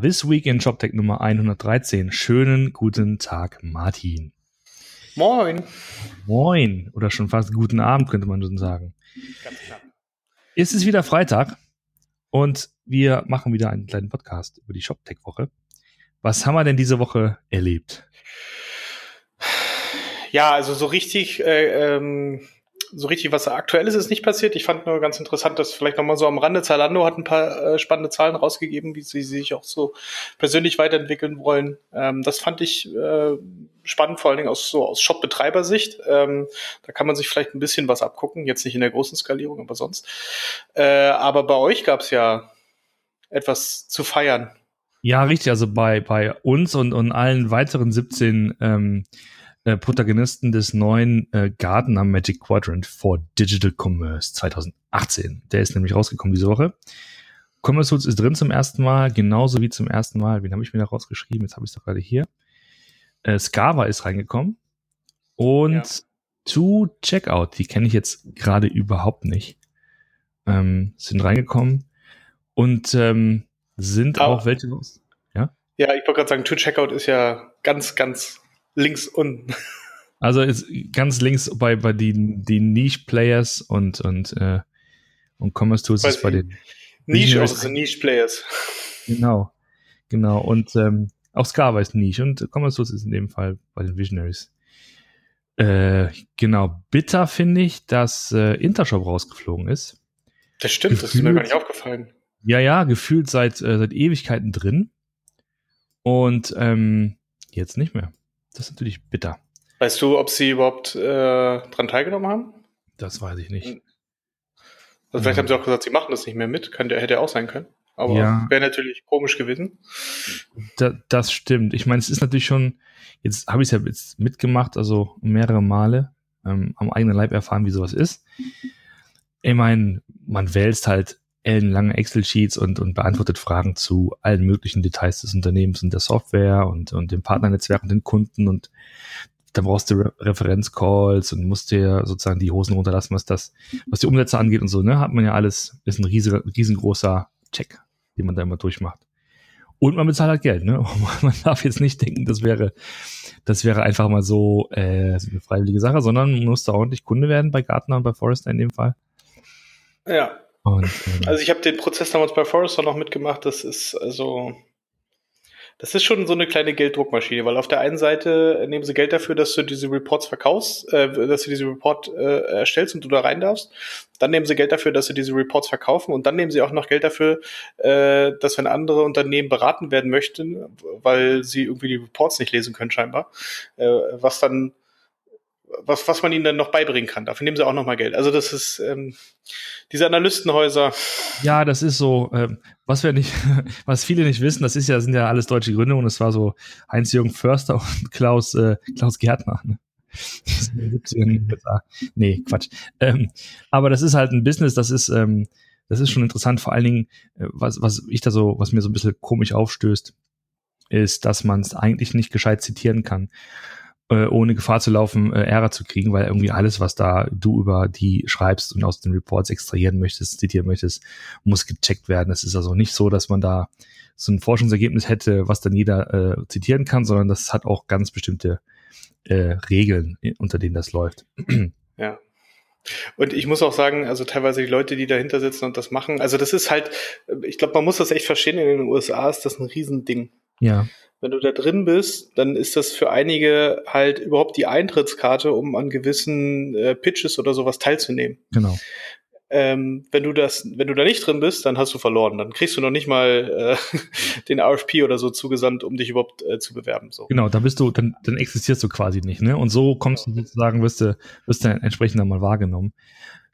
This Week in ShopTech Nummer 113. Schönen guten Tag, Martin. Moin. Moin. Oder schon fast guten Abend, könnte man schon sagen. Ganz klar. Es ist wieder Freitag und wir machen wieder einen kleinen Podcast über die ShopTech-Woche. Was haben wir denn diese Woche erlebt? Ja, also so richtig äh, ähm, so richtig was Aktuelles ist nicht passiert. Ich fand nur ganz interessant, dass vielleicht nochmal so am Rande Zalando hat ein paar äh, spannende Zahlen rausgegeben, wie sie sich auch so persönlich weiterentwickeln wollen. Ähm, das fand ich äh, spannend, vor allen Dingen aus so aus Shop-Betreibersicht. Ähm, da kann man sich vielleicht ein bisschen was abgucken, jetzt nicht in der großen Skalierung, aber sonst. Äh, aber bei euch gab es ja etwas zu feiern. Ja, richtig. Also bei, bei uns und, und allen weiteren 17 ähm, äh, Protagonisten des neuen äh, Gardener Magic Quadrant for Digital Commerce 2018. Der ist nämlich rausgekommen diese Woche. Commerce Tools ist drin zum ersten Mal, genauso wie zum ersten Mal. Wen habe ich mir da rausgeschrieben? Jetzt habe ich es doch gerade hier. Äh, Scava ist reingekommen. Und ja. To Checkout, die kenne ich jetzt gerade überhaupt nicht. Ähm, sind reingekommen und ähm, sind Aber, auch welche los. Ja, ja ich wollte gerade sagen, To Checkout ist ja ganz, ganz links unten. Also ist ganz links bei, bei den, den Niche-Players und, und, äh, und Commerce Tools ist bei den Niche, also Niche-Players. Genau, genau. Und ähm, auch Scava ist Niche und Commerce Tools ist in dem Fall bei den Visionaries. Äh, genau, bitter finde ich, dass äh, Intershop rausgeflogen ist. Das stimmt, gefühlt, das ist mir gar nicht aufgefallen. Ja, ja, gefühlt seit, äh, seit Ewigkeiten drin. Und ähm, jetzt nicht mehr. Das ist natürlich bitter. Weißt du, ob sie überhaupt äh, dran teilgenommen haben? Das weiß ich nicht. Also vielleicht ja. haben sie auch gesagt, sie machen das nicht mehr mit. Könnte, hätte auch sein können. Aber ja. wäre natürlich komisch gewesen. Da, das stimmt. Ich meine, es ist natürlich schon, jetzt habe ich es ja jetzt mitgemacht, also mehrere Male ähm, am eigenen Leib erfahren, wie sowas ist. Ich meine, man wälzt halt ellenlange Excel-Sheets und, und beantwortet Fragen zu allen möglichen Details des Unternehmens und der Software und, und dem Partnernetzwerk und den Kunden und da brauchst du Re Referenzcalls und musst dir sozusagen die Hosen runterlassen, was das, was die Umsätze angeht und so, ne, hat man ja alles, ist ein riesig, riesengroßer Check, den man da immer durchmacht. Und man bezahlt halt Geld, ne? Man darf jetzt nicht denken, das wäre, das wäre einfach mal so äh, eine freiwillige Sache, sondern man muss da ordentlich Kunde werden bei Gartner und bei Forrester in dem Fall. Ja, und, ähm, also ich habe den Prozess damals bei Forrester noch mitgemacht. Das ist also, das ist schon so eine kleine Gelddruckmaschine, weil auf der einen Seite nehmen sie Geld dafür, dass du diese Reports verkaufst, äh, dass du diese Report äh, erstellst und du da rein darfst. Dann nehmen sie Geld dafür, dass sie diese Reports verkaufen und dann nehmen sie auch noch Geld dafür, äh, dass wenn andere Unternehmen beraten werden möchten, weil sie irgendwie die Reports nicht lesen können scheinbar, äh, was dann was, was man ihnen dann noch beibringen kann. Dafür nehmen sie auch noch mal Geld. Also das ist ähm, diese Analystenhäuser. Ja, das ist so, ähm, was wir nicht, was viele nicht wissen, das ist ja, sind ja alles deutsche Gründe und es war so Heinz-Jürgen Förster und Klaus, äh, Klaus Gärtner. Ne? nee, Quatsch. Ähm, aber das ist halt ein Business, das ist, ähm, das ist schon interessant, vor allen Dingen, äh, was, was ich da so, was mir so ein bisschen komisch aufstößt, ist, dass man es eigentlich nicht gescheit zitieren kann äh, ohne Gefahr zu laufen, äh, Ärger zu kriegen, weil irgendwie alles, was da du über die schreibst und aus den Reports extrahieren möchtest, zitieren möchtest, muss gecheckt werden. Es ist also nicht so, dass man da so ein Forschungsergebnis hätte, was dann jeder äh, zitieren kann, sondern das hat auch ganz bestimmte äh, Regeln, unter denen das läuft. Ja. Und ich muss auch sagen, also teilweise die Leute, die dahinter sitzen und das machen, also das ist halt, ich glaube, man muss das echt verstehen, in den USA ist das ein Riesending. Ja wenn du da drin bist, dann ist das für einige halt überhaupt die Eintrittskarte, um an gewissen äh, Pitches oder sowas teilzunehmen. Genau. Ähm, wenn du das, wenn du da nicht drin bist, dann hast du verloren. Dann kriegst du noch nicht mal äh, den RFP oder so zugesandt, um dich überhaupt äh, zu bewerben. So. Genau, da bist du, dann, dann existierst du quasi nicht, ne? Und so kommst du sozusagen, wirst du, wirst du entsprechend dann mal wahrgenommen.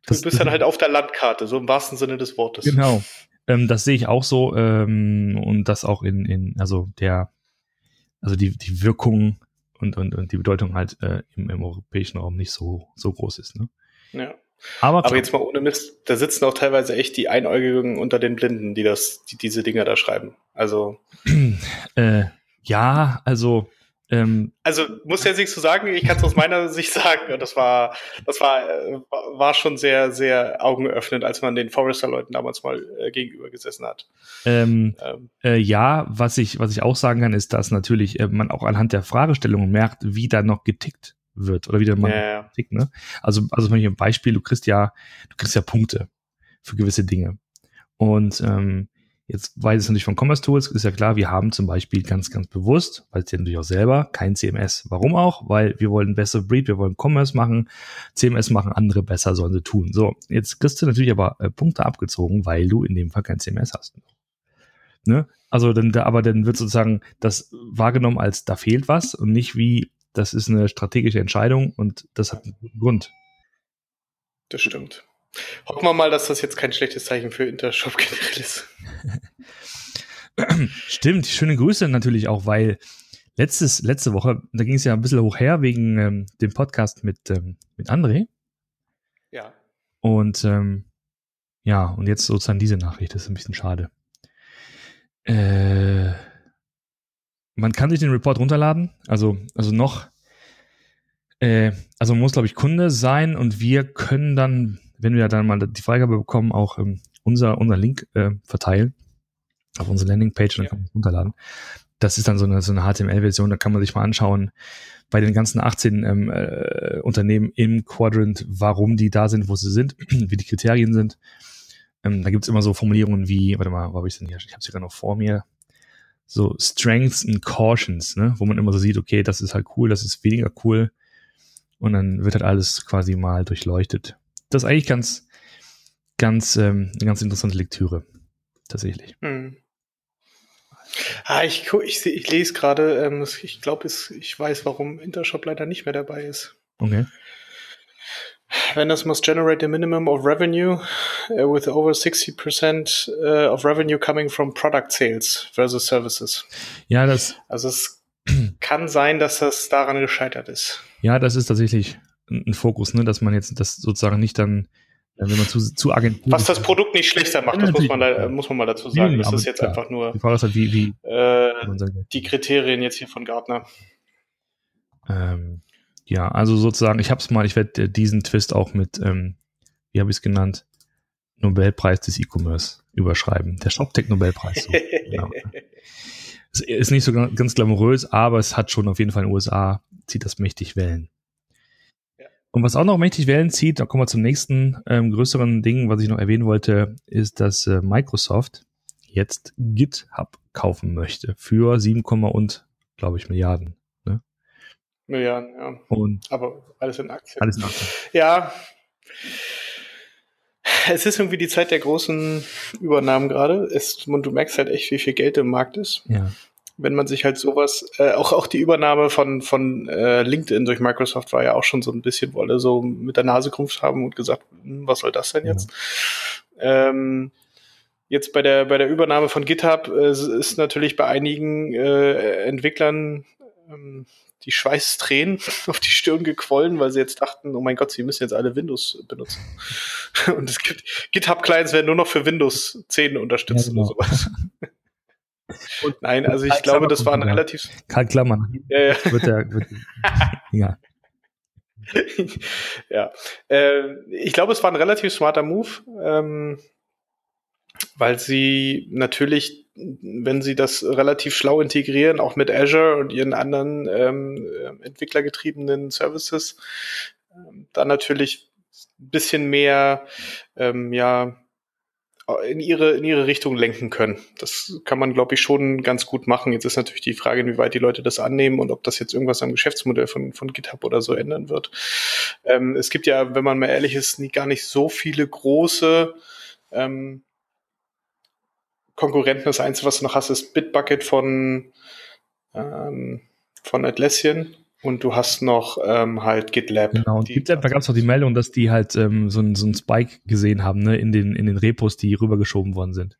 Das, du bist dann halt auf der Landkarte, so im wahrsten Sinne des Wortes. Genau. Ähm, das sehe ich auch so ähm, und das auch in, in also der also die, die Wirkung und, und, und die Bedeutung halt äh, im, im europäischen Raum nicht so, so groß ist. Ne? Ja. Aber, Aber jetzt mal ohne Mist, da sitzen auch teilweise echt die Einäugigen unter den Blinden, die das, die diese Dinger da schreiben. Also. äh, ja, also Ähm, also muss jetzt nichts zu sagen, ich kann es aus meiner Sicht sagen. Das war, das war, äh, war schon sehr, sehr augenöffnend, als man den Forrester-Leuten damals mal äh, gegenüber gesessen hat. Ähm, ähm. Äh, ja, was ich, was ich auch sagen kann, ist, dass natürlich äh, man auch anhand der Fragestellungen merkt, wie da noch getickt wird oder wie da man ja, ja. tickt. Ne? Also, also wenn ich ein Beispiel, du kriegst ja, du kriegst ja Punkte für gewisse Dinge. Und ähm, Jetzt weiß es natürlich von Commerce Tools, ist ja klar, wir haben zum Beispiel ganz, ganz bewusst, weil es ja natürlich auch selber, kein CMS. Warum auch? Weil wir wollen bessere Breed, wir wollen Commerce machen, CMS machen andere besser, sollen sie tun. So, jetzt kriegst du natürlich aber äh, Punkte abgezogen, weil du in dem Fall kein CMS hast. Ne? Also dann, aber dann wird sozusagen das wahrgenommen als, da fehlt was und nicht wie, das ist eine strategische Entscheidung und das hat einen guten Grund. Das stimmt. Hoffen wir mal, dass das jetzt kein schlechtes Zeichen für Intershop generell ist. Stimmt, schöne Grüße natürlich auch, weil letztes, letzte Woche, da ging es ja ein bisschen hoch her wegen ähm, dem Podcast mit, ähm, mit André. Ja. Und ähm, ja, und jetzt sozusagen diese Nachricht, das ist ein bisschen schade. Äh, man kann sich den Report runterladen, also, also noch, äh, also man muss, glaube ich, Kunde sein und wir können dann wenn wir dann mal die Freigabe bekommen, auch ähm, unser, unser Link äh, verteilen auf unsere Landingpage und dann ja. kann man es runterladen. Das ist dann so eine, so eine HTML-Version, da kann man sich mal anschauen, bei den ganzen 18 ähm, äh, Unternehmen im Quadrant, warum die da sind, wo sie sind, wie die Kriterien sind. Ähm, da gibt's immer so Formulierungen wie, warte mal, wo habe ich denn hier? Ich habe es gerade noch vor mir. So Strengths and Cautions, ne? wo man immer so sieht, okay, das ist halt cool, das ist weniger cool. Und dann wird halt alles quasi mal durchleuchtet das ist eigentlich ganz, ganz, ähm, eine ganz interessante Lektüre. Tatsächlich. Hm. Ah, ich, ich, ich lese gerade, ähm, ich glaube, ich weiß, warum Intershop leider nicht mehr dabei ist. Okay. Vendors must generate a minimum of revenue uh, with over 60% uh, of revenue coming from product sales versus services. Ja, das. Also es kann sein, dass das daran gescheitert ist. Ja, das ist tatsächlich ein Fokus, ne, dass man jetzt das sozusagen nicht dann, äh, wenn man zu, zu Agentur. Was das Produkt nicht schlechter macht, das muss man, da, muss man mal dazu sagen. Nee, das ist jetzt klar. einfach nur die, Frage ist halt, wie, wie, äh, die Kriterien jetzt hier von Gartner. Ähm, ja, also sozusagen, ich habe es mal, ich werde diesen Twist auch mit, ähm, wie habe ich es genannt, Nobelpreis des E-Commerce überschreiben. Der ShopTech-Nobelpreis. So. genau. Ist nicht so ganz glamourös, aber es hat schon auf jeden Fall in den USA, zieht das mächtig Wellen. Und was auch noch mächtig Wellen zieht, da kommen wir zum nächsten ähm, größeren Ding, was ich noch erwähnen wollte, ist, dass äh, Microsoft jetzt GitHub kaufen möchte für 7, und, glaube ich, Milliarden. Ne? Milliarden, ja. Und Aber alles in Aktien. Alles in Aktien. Ja. Es ist irgendwie die Zeit der großen Übernahmen gerade. und du merkst halt echt, wie viel Geld im Markt ist. Ja wenn man sich halt sowas, äh, auch, auch die Übernahme von, von äh, LinkedIn durch Microsoft war ja auch schon so ein bisschen, wolle so mit der Nase gerumpft haben und gesagt, hm, was soll das denn jetzt? Ja. Ähm, jetzt bei der, bei der Übernahme von GitHub äh, ist natürlich bei einigen äh, Entwicklern ähm, die Schweißtränen auf die Stirn gequollen, weil sie jetzt dachten, oh mein Gott, sie müssen jetzt alle Windows benutzen. Und es gibt GitHub-Clients werden nur noch für Windows 10 unterstützt ja, genau. oder sowas. Und Nein, also ich glaube, das war ein relativ. Karl Klammern. Ja, ja. Wird der, wird, ja. ja. Äh, ich glaube, es war ein relativ smarter Move, ähm, weil sie natürlich, wenn sie das relativ schlau integrieren, auch mit Azure und ihren anderen ähm, entwicklergetriebenen Services, äh, dann natürlich ein bisschen mehr, ähm, ja, in ihre, in ihre Richtung lenken können. Das kann man, glaube ich, schon ganz gut machen. Jetzt ist natürlich die Frage, inwieweit die Leute das annehmen und ob das jetzt irgendwas am Geschäftsmodell von, von GitHub oder so ändern wird. Ähm, es gibt ja, wenn man mal ehrlich ist, nie, gar nicht so viele große ähm, Konkurrenten. Das Einzige, was du noch hast, ist Bitbucket von, ähm, von Atlassian. Und du hast noch ähm, halt GitLab. Genau, und GitLab, da gab es auch die Meldung, dass die halt ähm, so, ein, so ein Spike gesehen haben, ne, in den, in den Repos, die rübergeschoben worden sind.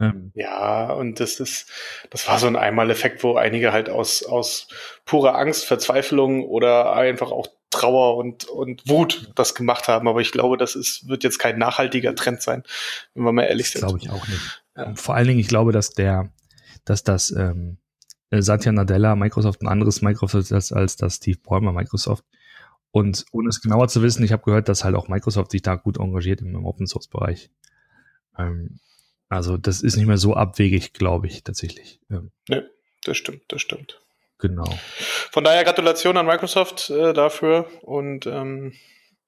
Ähm. Ja, und das ist, das war so ein Einmaleffekt, wo einige halt aus, aus purer Angst, Verzweiflung oder einfach auch Trauer und, und Wut das gemacht haben. Aber ich glaube, das ist, wird jetzt kein nachhaltiger Trend sein, wenn wir mal ehrlich das sind. Glaube ich auch nicht. Ja. Vor allen Dingen, ich glaube, dass der, dass das, ähm, äh, Satya Nadella Microsoft ein anderes Microsoft als, als das Steve Ballmer Microsoft. Und ohne es genauer zu wissen, ich habe gehört, dass halt auch Microsoft sich da gut engagiert im, im Open Source Bereich. Ähm, also das ist nicht mehr so abwegig, glaube ich, tatsächlich. Ähm, ne, das stimmt, das stimmt. Genau. Von daher Gratulation an Microsoft äh, dafür und ähm,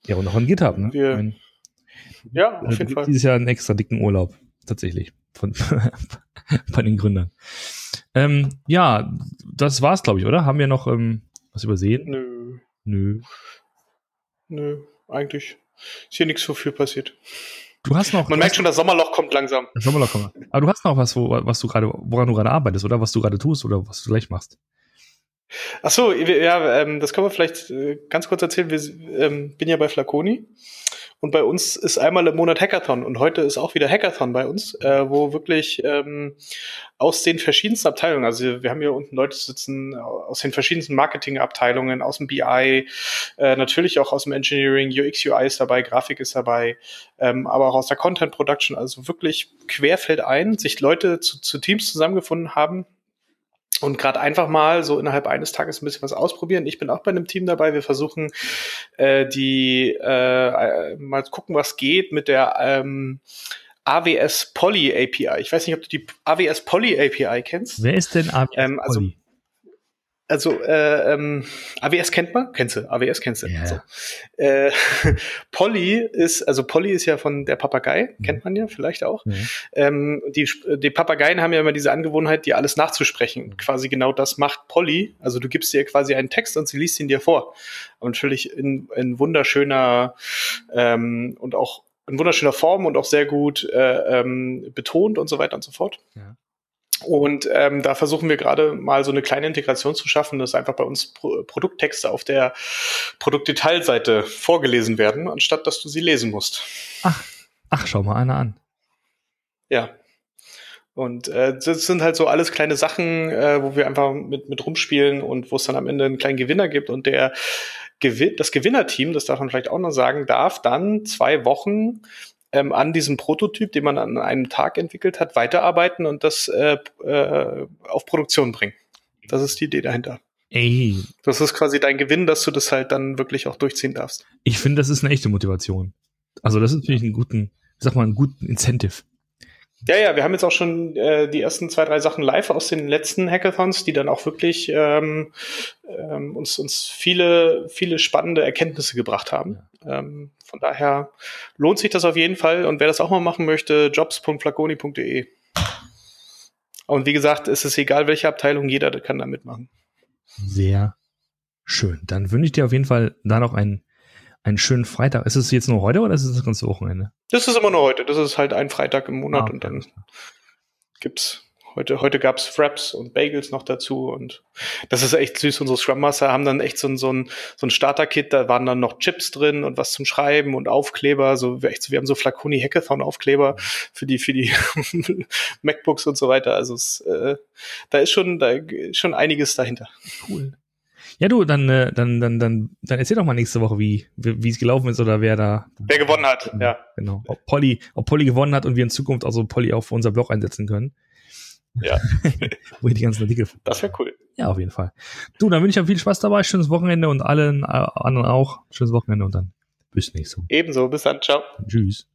ja und auch an GitHub. Ne? Wir, Ein, ja, auf jeden Fall. Dieses Jahr einen extra dicken Urlaub tatsächlich von bei den Gründern. Ähm, ja, das war's, glaube ich, oder? Haben wir noch ähm, was übersehen? Nö. Nö. Nö, eigentlich ist hier nichts so viel passiert. Du hast noch. Man merkt schon, das Sommerloch kommt langsam. Das Sommerloch kommt. Aber du hast noch was, wo, was du gerade, woran du gerade arbeitest, oder was du gerade tust oder was du gleich machst. Ach so, ja, ähm, das können wir vielleicht äh, ganz kurz erzählen. Wir ähm, bin ja bei Flaconi und bei uns ist einmal im Monat Hackathon. Und heute ist auch wieder Hackathon bei uns, äh, wo wirklich ähm, aus den verschiedensten Abteilungen, also wir haben hier unten Leute sitzen aus den verschiedensten Marketingabteilungen, aus dem BI, äh, natürlich auch aus dem Engineering, UX, UI ist dabei, Grafik ist dabei, ähm, aber auch aus der Content Production, also wirklich querfeld ein, sich Leute zu, zu Teams zusammengefunden haben, und gerade einfach mal so innerhalb eines Tages ein bisschen was ausprobieren. Ich bin auch bei einem Team dabei. Wir versuchen äh, die äh, mal gucken, was geht mit der ähm, AWS Poly API. Ich weiß nicht, ob du die AWS Poly API kennst. Wer ist denn AWS ähm, also, Poly? Also äh, ähm, AWS kennt man, kennst du, AWS kennst du. Yeah. So. Äh, Polly ist, also Polly ist ja von der Papagei, mhm. kennt man ja vielleicht auch. Mhm. Ähm, die, die Papageien haben ja immer diese Angewohnheit, dir alles nachzusprechen. Mhm. Quasi genau das macht Polly. Also du gibst ihr quasi einen Text und sie liest ihn dir vor. Und natürlich in, in wunderschöner ähm, und auch in wunderschöner Form und auch sehr gut äh, ähm, betont und so weiter und so fort. Ja. Und ähm, da versuchen wir gerade mal so eine kleine Integration zu schaffen, dass einfach bei uns Pro Produkttexte auf der Produktdetailseite vorgelesen werden, anstatt dass du sie lesen musst. Ach, ach, schau mal einer an. Ja. Und äh, das sind halt so alles kleine Sachen, äh, wo wir einfach mit, mit rumspielen und wo es dann am Ende einen kleinen Gewinner gibt und der Gewin das Gewinnerteam, das darf man vielleicht auch noch sagen, darf dann zwei Wochen ähm, an diesem Prototyp, den man an einem Tag entwickelt hat, weiterarbeiten und das äh, äh, auf Produktion bringen. Das ist die Idee dahinter. Ey. Das ist quasi dein Gewinn, dass du das halt dann wirklich auch durchziehen darfst. Ich finde, das ist eine echte Motivation. Also das ist natürlich einen guten, sag mal, einen guten Incentive. Ja, ja, wir haben jetzt auch schon äh, die ersten zwei, drei Sachen live aus den letzten Hackathons, die dann auch wirklich ähm, ähm, uns, uns viele, viele spannende Erkenntnisse gebracht haben. Ähm, von daher lohnt sich das auf jeden Fall. Und wer das auch mal machen möchte, jobs.flaconi.de. Und wie gesagt, es ist egal, welche Abteilung, jeder kann da mitmachen. Sehr schön. Dann wünsche ich dir auf jeden Fall da noch einen einen schönen Freitag. Ist es jetzt nur heute oder ist es das ganze Wochenende? Das ist immer nur heute. Das ist halt ein Freitag im Monat ah, und dann gibt's heute, heute gab's Fraps und Bagels noch dazu und das ist echt süß. Unsere Scrum Master haben dann echt so ein, so ein, so ein Starter-Kit, da waren dann noch Chips drin und was zum Schreiben und Aufkleber, so echt, wir haben so Flaconi Hackathon Aufkleber für die, für die MacBooks und so weiter. Also es, äh, da ist schon, da ist schon einiges dahinter. Cool. Ja, du, dann, äh, dann, dann, dann, dann erzähl doch mal nächste Woche, wie, wie es gelaufen ist oder wer da. Wer gewonnen hat, ja. Genau. Ob Polly, ob Polly gewonnen hat und wir in Zukunft auch so Polly auf unser Blog einsetzen können. Ja. Wo ich die ganzen Artikel. Das wäre cool. Ja, auf jeden Fall. Du, dann wünsche ich euch viel Spaß dabei, schönes Wochenende und allen äh, anderen auch. Schönes Wochenende und dann bis nächstes Mal. Ebenso, bis dann, ciao. Tschüss.